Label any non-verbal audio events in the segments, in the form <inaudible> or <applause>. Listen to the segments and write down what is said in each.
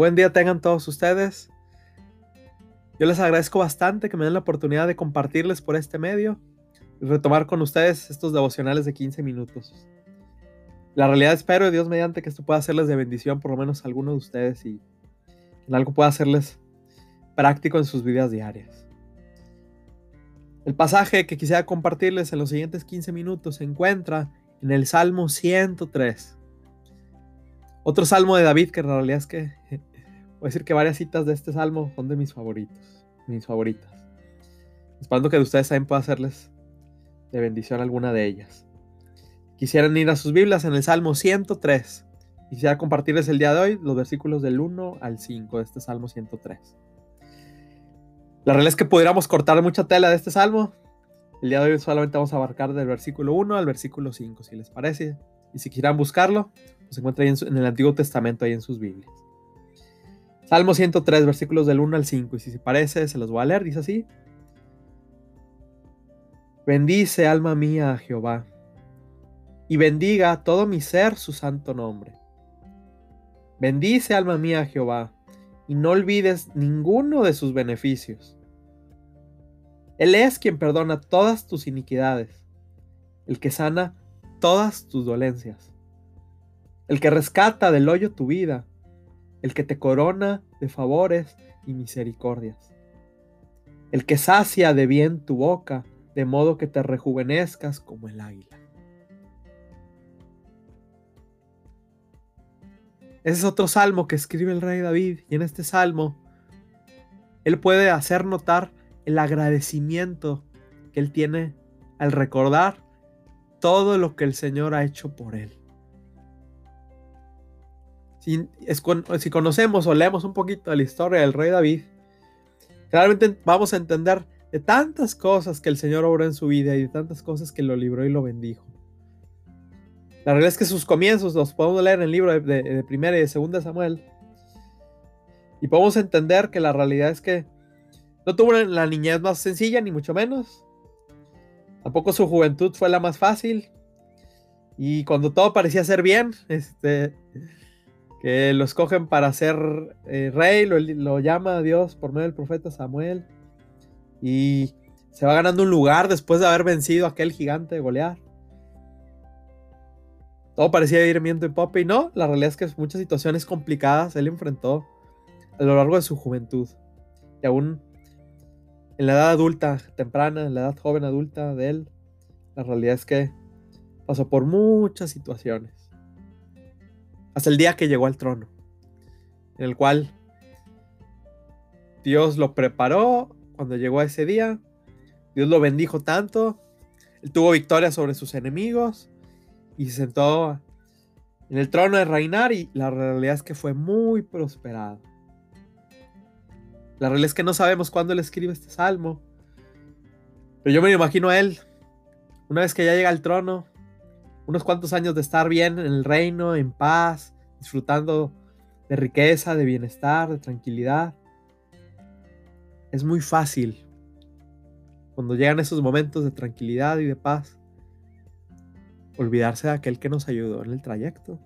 Buen día tengan todos ustedes. Yo les agradezco bastante que me den la oportunidad de compartirles por este medio y retomar con ustedes estos devocionales de 15 minutos. La realidad espero, Dios mediante, que esto pueda hacerles de bendición por lo menos a alguno de ustedes y en algo pueda hacerles práctico en sus vidas diarias. El pasaje que quisiera compartirles en los siguientes 15 minutos se encuentra en el Salmo 103. Otro salmo de David que en realidad es que voy a decir que varias citas de este salmo son de mis favoritos, mis favoritas. Esperando que de ustedes también pueda hacerles de bendición alguna de ellas. Quisieran ir a sus Biblias en el Salmo 103. Quisiera compartirles el día de hoy los versículos del 1 al 5 de este Salmo 103. La realidad es que pudiéramos cortar mucha tela de este salmo. El día de hoy solamente vamos a abarcar del versículo 1 al versículo 5, si les parece. Y si quieran buscarlo, se encuentra en, el Antiguo Testamento, ahí en sus Biblias. Salmo 103, versículos del 1 al 5. Y si se parece, se los voy a leer. Dice así. Bendice, alma mía, a Jehová, y bendiga todo mi ser su santo nombre. Bendice, alma mía, a Jehová y no olvides ninguno de sus beneficios. Él es quien perdona todas tus iniquidades, el que sana todas tus dolencias, el que rescata del hoyo tu vida, el que te corona de favores y misericordias, el que sacia de bien tu boca, de modo que te rejuvenezcas como el águila. Ese es otro salmo que escribe el rey David y en este salmo él puede hacer notar el agradecimiento que él tiene al recordar todo lo que el Señor ha hecho por él. Si, conocemos o leemos un poquito de la historia del rey David, realmente vamos a entender de tantas cosas que el Señor obró en su vida y de tantas cosas que lo libró y lo bendijo. La realidad es que sus comienzos los podemos leer en el libro de, primera y de segunda Samuel. Y podemos entender que la realidad es que no tuvo la niñez más sencilla, ni mucho menos. Tampoco su juventud fue la más fácil. Y cuando todo parecía ser bien, este, que lo escogen para ser eh, rey, lo, llama a Dios por medio del profeta Samuel. Y se va ganando un lugar después de haber vencido a aquel gigante de Goliat todo parecía ir viento y pop y no, la realidad es que muchas situaciones complicadas él enfrentó a lo largo de su juventud. Y aún en la edad adulta, temprana, en la edad joven adulta de él, la realidad es que pasó por muchas situaciones. Hasta el día que llegó al trono, en el cual Dios lo preparó cuando llegó a ese día. Dios lo bendijo tanto. Él tuvo victoria sobre sus enemigos y se sentó en el trono de reinar y la realidad es que fue muy prosperado. La realidad es que no sabemos cuándo él escribe este salmo, pero yo me imagino a él, una vez que ya llega al trono, unos cuantos años de estar bien en el reino, en paz, disfrutando de riqueza, de bienestar, de tranquilidad. Es muy fácil cuando llegan esos momentos de tranquilidad y de paz olvidarse de aquel que nos ayudó en el trayecto.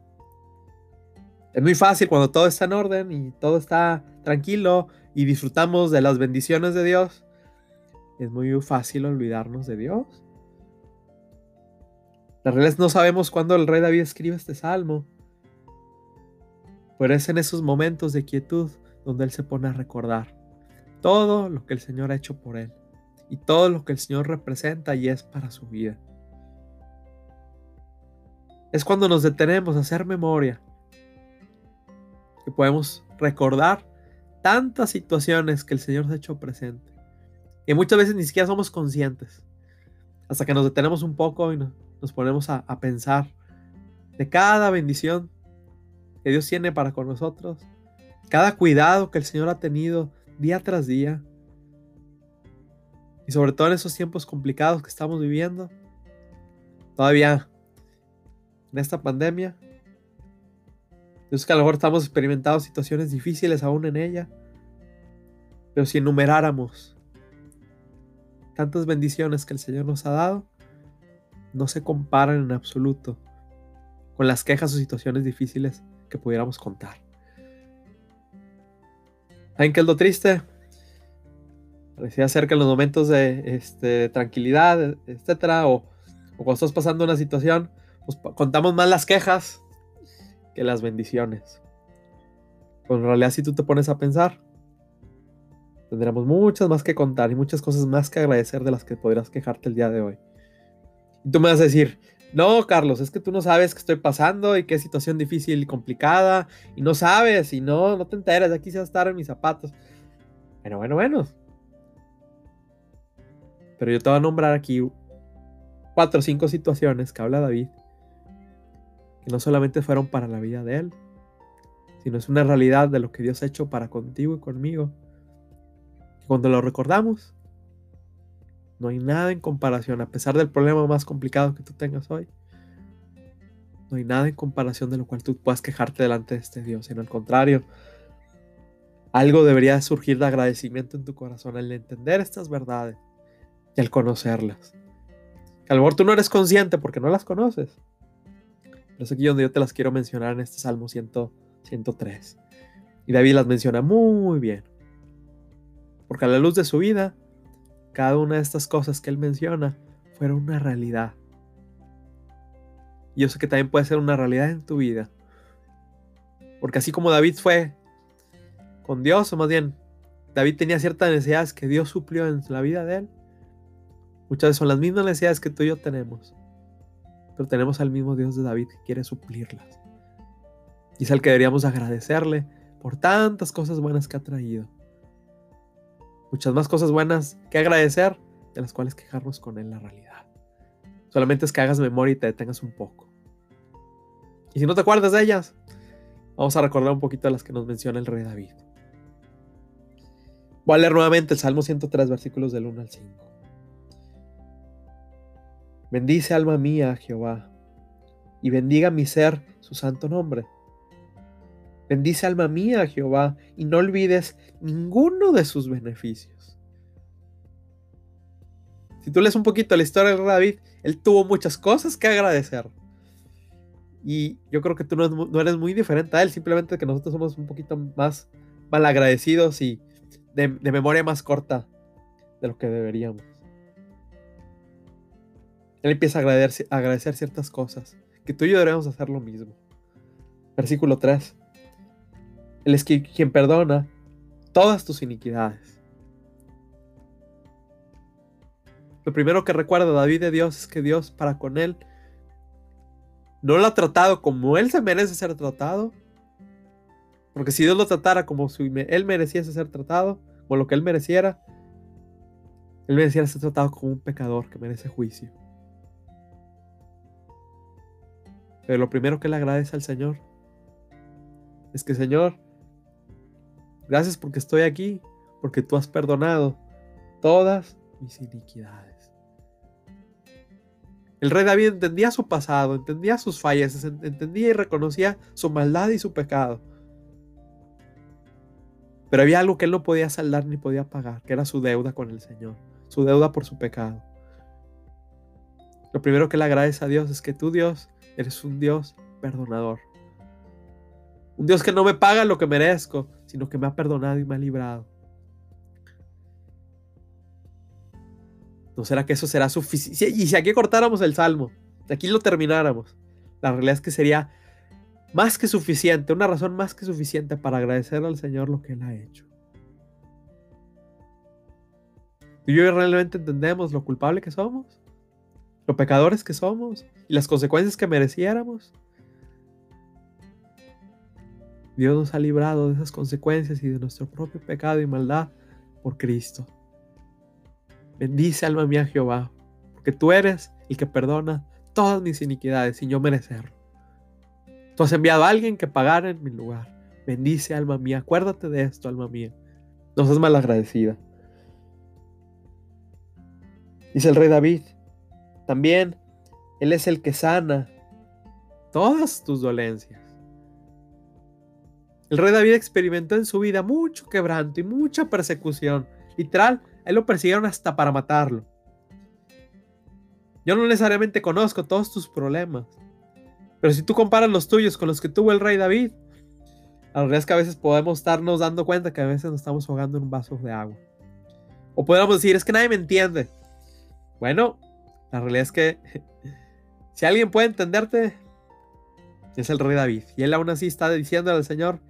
Es muy fácil cuando todo está en orden y todo está tranquilo y disfrutamos de las bendiciones de Dios. Es muy fácil olvidarnos de Dios. La realidad es no sabemos cuándo el rey David escribe este salmo. Pero es en esos momentos de quietud donde él se pone a recordar todo lo que el Señor ha hecho por él y todo lo que el Señor representa y es para su vida es cuando nos detenemos a hacer memoria, que podemos recordar tantas situaciones que el Señor se ha hecho presente. Y muchas veces ni siquiera somos conscientes, hasta que nos detenemos un poco y nos ponemos a, pensar de cada bendición que Dios tiene para con nosotros, cada cuidado que el Señor ha tenido día tras día, y sobre todo en esos tiempos complicados que estamos viviendo, todavía en esta pandemia. Es que a lo mejor estamos experimentando situaciones difíciles aún en ella. Pero si enumeráramos tantas bendiciones que el Señor nos ha dado, no se comparan en absoluto con las quejas o situaciones difíciles que pudiéramos contar. ¿Saben qué lo triste? Parecía ser que en los momentos de este, tranquilidad, etcétera, o, cuando estás pasando una situación, pues contamos más las quejas que las bendiciones. Pues en realidad, si tú te pones a pensar, tendremos muchas más que contar y muchas cosas más que agradecer de las que podrás quejarte el día de hoy. Y tú me vas a decir, no, Carlos, es que tú no sabes qué estoy pasando y qué situación difícil y complicada, y no sabes, y no, no te enteras, aquí se va a estar en mis zapatos. Bueno, bueno, bueno. Pero yo te voy a nombrar aquí cuatro o cinco situaciones que habla David, que no solamente fueron para la vida de él, sino es una realidad de lo que Dios ha hecho para contigo y conmigo. Cuando lo recordamos, no hay nada en comparación, a pesar del problema más complicado que tú tengas hoy. No hay nada en comparación de lo cual tú puedas quejarte delante de este Dios, sino al contrario, algo debería surgir de agradecimiento en tu corazón al entender estas verdades y al conocerlas. Que a lo mejor tú no eres consciente porque no las conoces. Pero es aquí donde yo te las quiero mencionar en este Salmo 103. Y David las menciona muy bien. Porque a la luz de su vida, cada una de estas cosas que él menciona fueron una realidad. Y yo sé que también puede ser una realidad en tu vida. Porque así como David fue con Dios, o más bien, David tenía ciertas necesidades que Dios suplió en la vida de él. Muchas veces son las mismas necesidades que tú y yo tenemos. Pero tenemos al mismo Dios de David que quiere suplirlas. Y es al que deberíamos agradecerle por tantas cosas buenas que ha traído muchas más cosas buenas que agradecer, de las cuales quejarnos con él la realidad. Solamente es que hagas memoria y te detengas un poco. Y si no te acuerdas de ellas, vamos a recordar un poquito de las que nos menciona el rey David. Voy a leer nuevamente el Salmo 103, versículos del 1 al 5. Bendice alma mía Jehová, y bendiga mi ser su santo nombre. Bendice alma mía Jehová y no olvides ninguno de sus beneficios. Si tú lees un poquito la historia de David, él tuvo muchas cosas que agradecer. Y yo creo que tú no, eres muy diferente a él, simplemente que nosotros somos un poquito más malagradecidos y de, memoria más corta de lo que deberíamos. Él empieza a agradecer, a agradecer ciertas cosas, que tú y yo deberíamos hacer lo mismo. Versículo 3. Él es quien perdona todas tus iniquidades. Lo primero que recuerda David de Dios es que Dios para con él no lo ha tratado como él se merece ser tratado. Porque si Dios lo tratara como si él mereciese ser tratado, o lo que él mereciera, él mereciera ser tratado como un pecador que merece juicio. Pero lo primero que le agradece al Señor es que, Señor, Gracias porque estoy aquí, porque tú has perdonado todas mis iniquidades. El rey David entendía su pasado, entendía sus fallas, entendía y reconocía su maldad y su pecado. Pero había algo que él no podía saldar ni podía pagar, que era su deuda con el Señor, su deuda por su pecado. Lo primero que le agradece a Dios es que tú, Dios, eres un Dios perdonador. Un Dios que no me paga lo que merezco, sino que me ha perdonado y me ha librado. ¿No será que eso será suficiente? Y si aquí cortáramos el salmo, si aquí lo termináramos, la realidad es que sería más que suficiente, una razón más que suficiente para agradecerle al Señor lo que Él ha hecho. Y yo realmente entendemos lo culpable que somos, lo pecadores que somos y las consecuencias que mereciéramos. Dios nos ha librado de esas consecuencias y de nuestro propio pecado y maldad por Cristo. Bendice alma mía Jehová, porque tú eres el que perdona todas mis iniquidades sin yo merecerlo. Tú has enviado a alguien que pagara en mi lugar. Bendice alma mía, acuérdate de esto, alma mía. No seas malagradecida. Dice el rey David, también Él es el que sana todas tus dolencias. El rey David experimentó en su vida mucho quebranto y mucha persecución. Literal, él lo persiguieron hasta para matarlo. Yo no necesariamente conozco todos tus problemas, pero si tú comparas los tuyos con los que tuvo el rey David, La realidad es que a veces podemos estarnos dando cuenta que a veces nos estamos ahogando en un vaso de agua. O podemos decir, es que nadie me entiende. Bueno, la realidad es que <laughs> si alguien puede entenderte, es el rey David. Y él aún así está diciendo al Señor,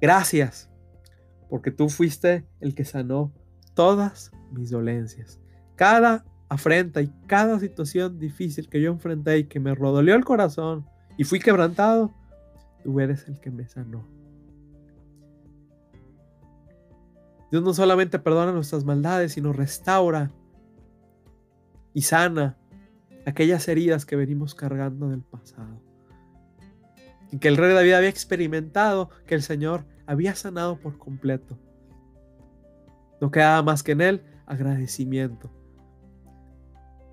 gracias, porque tú fuiste el que sanó todas mis dolencias. Cada afrenta y cada situación difícil que yo enfrenté y que me rodoleó el corazón y fui quebrantado, tú eres el que me sanó. Dios no solamente perdona nuestras maldades, sino restaura y sana aquellas heridas que venimos cargando del pasado. Que el rey David había experimentado que el Señor había sanado por completo. No quedaba más que en él agradecimiento.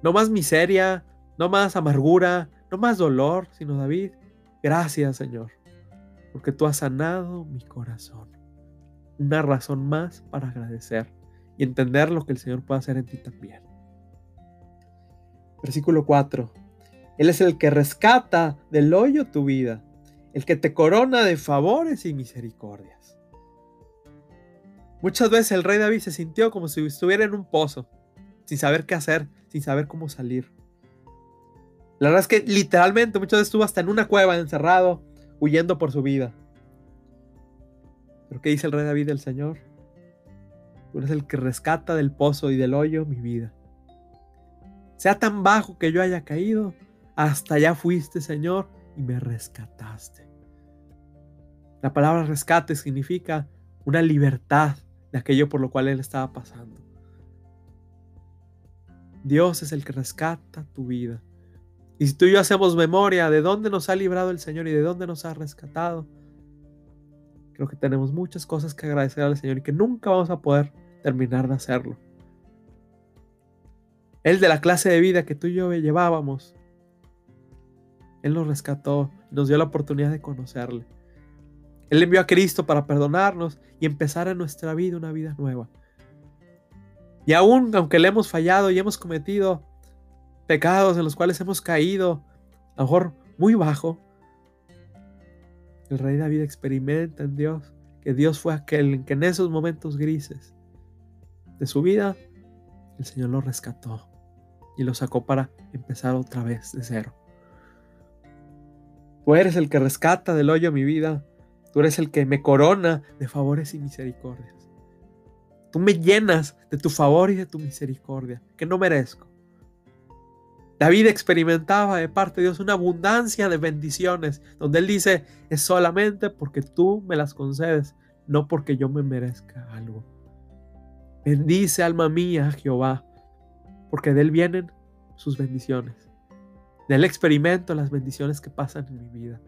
No más miseria, no más amargura, no más dolor, sino David, gracias Señor, porque tú has sanado mi corazón. Una razón más para agradecer y entender lo que el Señor puede hacer en ti también. Versículo 4. Él es el que rescata del hoyo tu vida, el que te corona de favores y misericordias. Muchas veces el rey David se sintió como si estuviera en un pozo, sin saber qué hacer, sin saber cómo salir. La verdad es que literalmente muchas veces estuvo hasta en una cueva encerrado, huyendo por su vida. Pero ¿qué dice el rey David del Señor? Tú eres el que rescata del pozo y del hoyo mi vida. Sea tan bajo que yo haya caído, hasta allá fuiste, Señor, y me rescataste. La palabra rescate significa una libertad de aquello por lo cual él estaba pasando. Dios es el que rescata tu vida. Y si tú y yo hacemos memoria de dónde nos ha librado el Señor y de dónde nos ha rescatado, creo que tenemos muchas cosas que agradecer al Señor y que nunca vamos a poder terminar de hacerlo. Él de la clase de vida que tú y yo llevábamos, Él nos rescató, nos dio la oportunidad de conocerle. Él envió a Cristo para perdonarnos y empezar en nuestra vida una vida nueva. Y aún aunque le hemos fallado y hemos cometido pecados en los cuales hemos caído, a lo mejor muy bajo, el rey David experimenta en Dios que Dios fue aquel en que en esos momentos grises de su vida, el Señor lo rescató y lo sacó para empezar otra vez de cero. Tú eres el que rescata del hoyo mi vida Tú eres el que me corona de favores y misericordias. Tú me llenas de tu favor y de tu misericordia, que no merezco. David experimentaba de parte de Dios una abundancia de bendiciones, donde él dice, es solamente porque tú me las concedes, no porque yo me merezca algo. Bendice alma mía Jehová, porque de él vienen sus bendiciones. De él experimento las bendiciones que pasan en mi vida.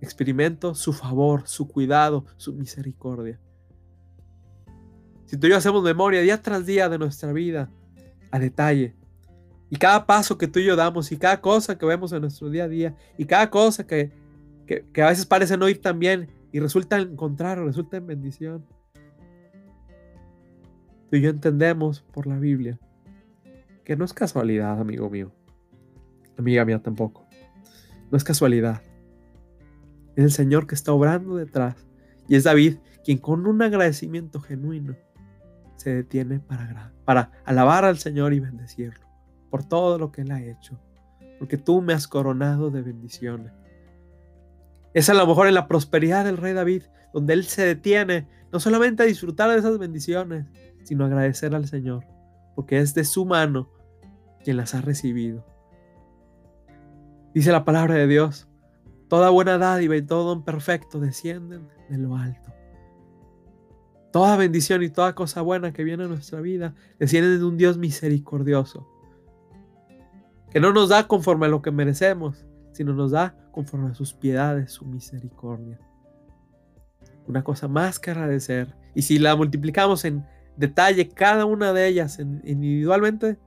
Experimento su favor, su cuidado, su misericordia. Si tú y yo hacemos memoria día tras día de nuestra vida, a detalle, y cada paso que tú y yo damos, y cada cosa que vemos en nuestro día a día, y cada cosa que, que, a veces parece no ir tan bien y resulta en contrario, resulta en bendición, tú y yo entendemos por la Biblia que no es casualidad, amigo mío, amiga mía tampoco, no es casualidad es el Señor que está obrando detrás. Y es David quien con un agradecimiento genuino se detiene para, alabar al Señor y bendecirlo por todo lo que Él ha hecho. Porque tú me has coronado de bendiciones. Es a lo mejor en la prosperidad del rey David donde Él se detiene no solamente a disfrutar de esas bendiciones, sino a agradecer al Señor. Porque es de su mano quien las ha recibido. Dice la palabra de Dios Toda buena dádiva y todo don perfecto descienden de lo alto. Toda bendición y toda cosa buena que viene a nuestra vida descienden de un Dios misericordioso. Que no nos da conforme a lo que merecemos, sino nos da conforme a sus piedades, su misericordia. Una cosa más que agradecer. Y si la multiplicamos en detalle, cada una de ellas individualmente,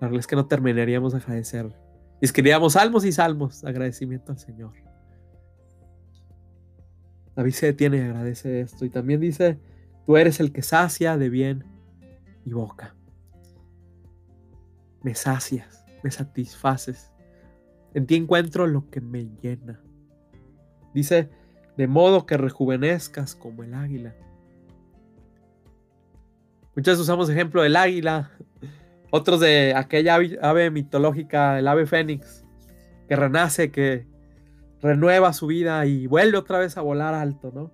la verdad es que no terminaríamos de agradecer escribíamos salmos y salmos de agradecimiento al Señor. David se detiene y agradece esto. Y también dice, tú eres el que sacia de bien y boca. Me sacias, me satisfaces. En ti encuentro lo que me llena. Dice de modo que rejuvenezcas como el águila. Muchas usamos ejemplo del águila, otros de aquella ave, mitológica, el ave fénix, que renace, que renueva su vida y vuelve otra vez a volar alto, ¿no?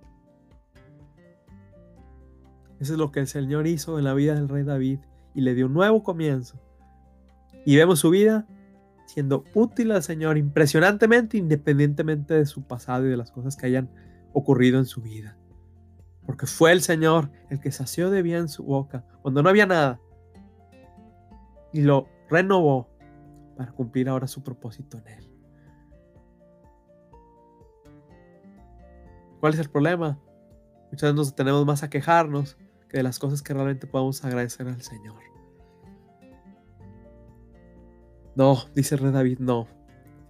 Eso es lo que el Señor hizo en la vida del rey David y le dio un nuevo comienzo. Y vemos su vida siendo útil al Señor impresionantemente independientemente de su pasado y de las cosas que hayan ocurrido en su vida. Porque fue el Señor el que sació de bien su boca cuando no había nada. Y lo renovó para cumplir ahora su propósito en él. ¿Cuál es el problema? Muchas veces nos tenemos más a quejarnos que de las cosas que realmente podemos agradecer al Señor. No, dice el rey David, no.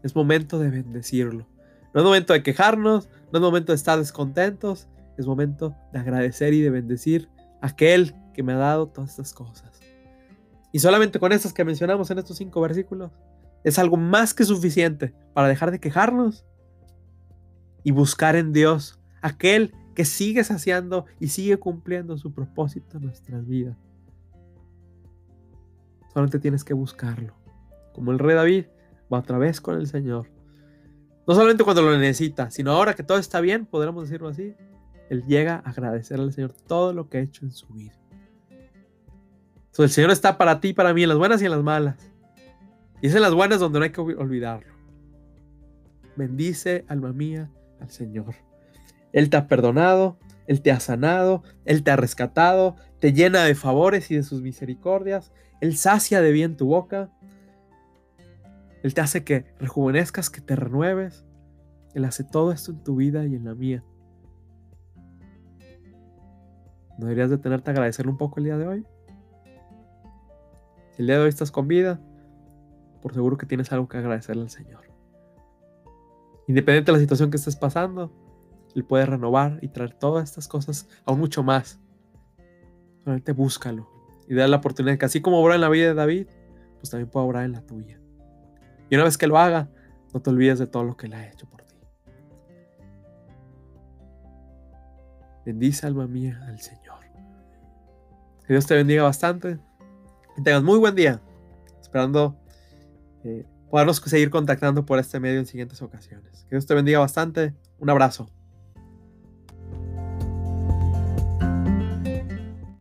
Es momento de bendecirlo. No es momento de quejarnos, no es momento de estar descontentos, es momento de agradecer y de bendecir a aquel que me ha dado todas estas cosas. Y solamente con estas que mencionamos en estos cinco versículos, es algo más que suficiente para dejar de quejarnos y buscar en Dios aquel que sigue saciando y sigue cumpliendo su propósito en nuestras vidas. Solamente tienes que buscarlo. Como el rey David va otra vez con el Señor. No solamente cuando lo necesita, sino ahora que todo está bien, podremos decirlo así. Él llega a agradecer al Señor todo lo que ha hecho en su vida. El Señor está para ti y para mí en las buenas y en las malas. Y es en las buenas donde no hay que olvidarlo. Bendice, alma mía, al Señor. Él te ha perdonado, Él te ha sanado, Él te ha rescatado, te llena de favores y de sus misericordias, Él sacia de bien tu boca, Él te hace que rejuvenezcas, que te renueves, Él hace todo esto en tu vida y en la mía. ¿No deberías detenerte a agradecerle un poco el día de hoy? El día de hoy estás con vida, por seguro que tienes algo que agradecerle al Señor. Independiente de la situación que estés pasando, Él puede renovar y traer todas estas cosas aún mucho más. Solamente búscalo y dale la oportunidad que así como obra en la vida de David, pues también puede obrar en la tuya. Y una vez que lo haga, no te olvides de todo lo que Él ha hecho por ti. Bendice alma mía al Señor. Que Dios te bendiga bastante. Que tengas muy buen día. Esperando eh, podernos seguir contactando por este medio en siguientes ocasiones. Que Dios te bendiga bastante. Un abrazo.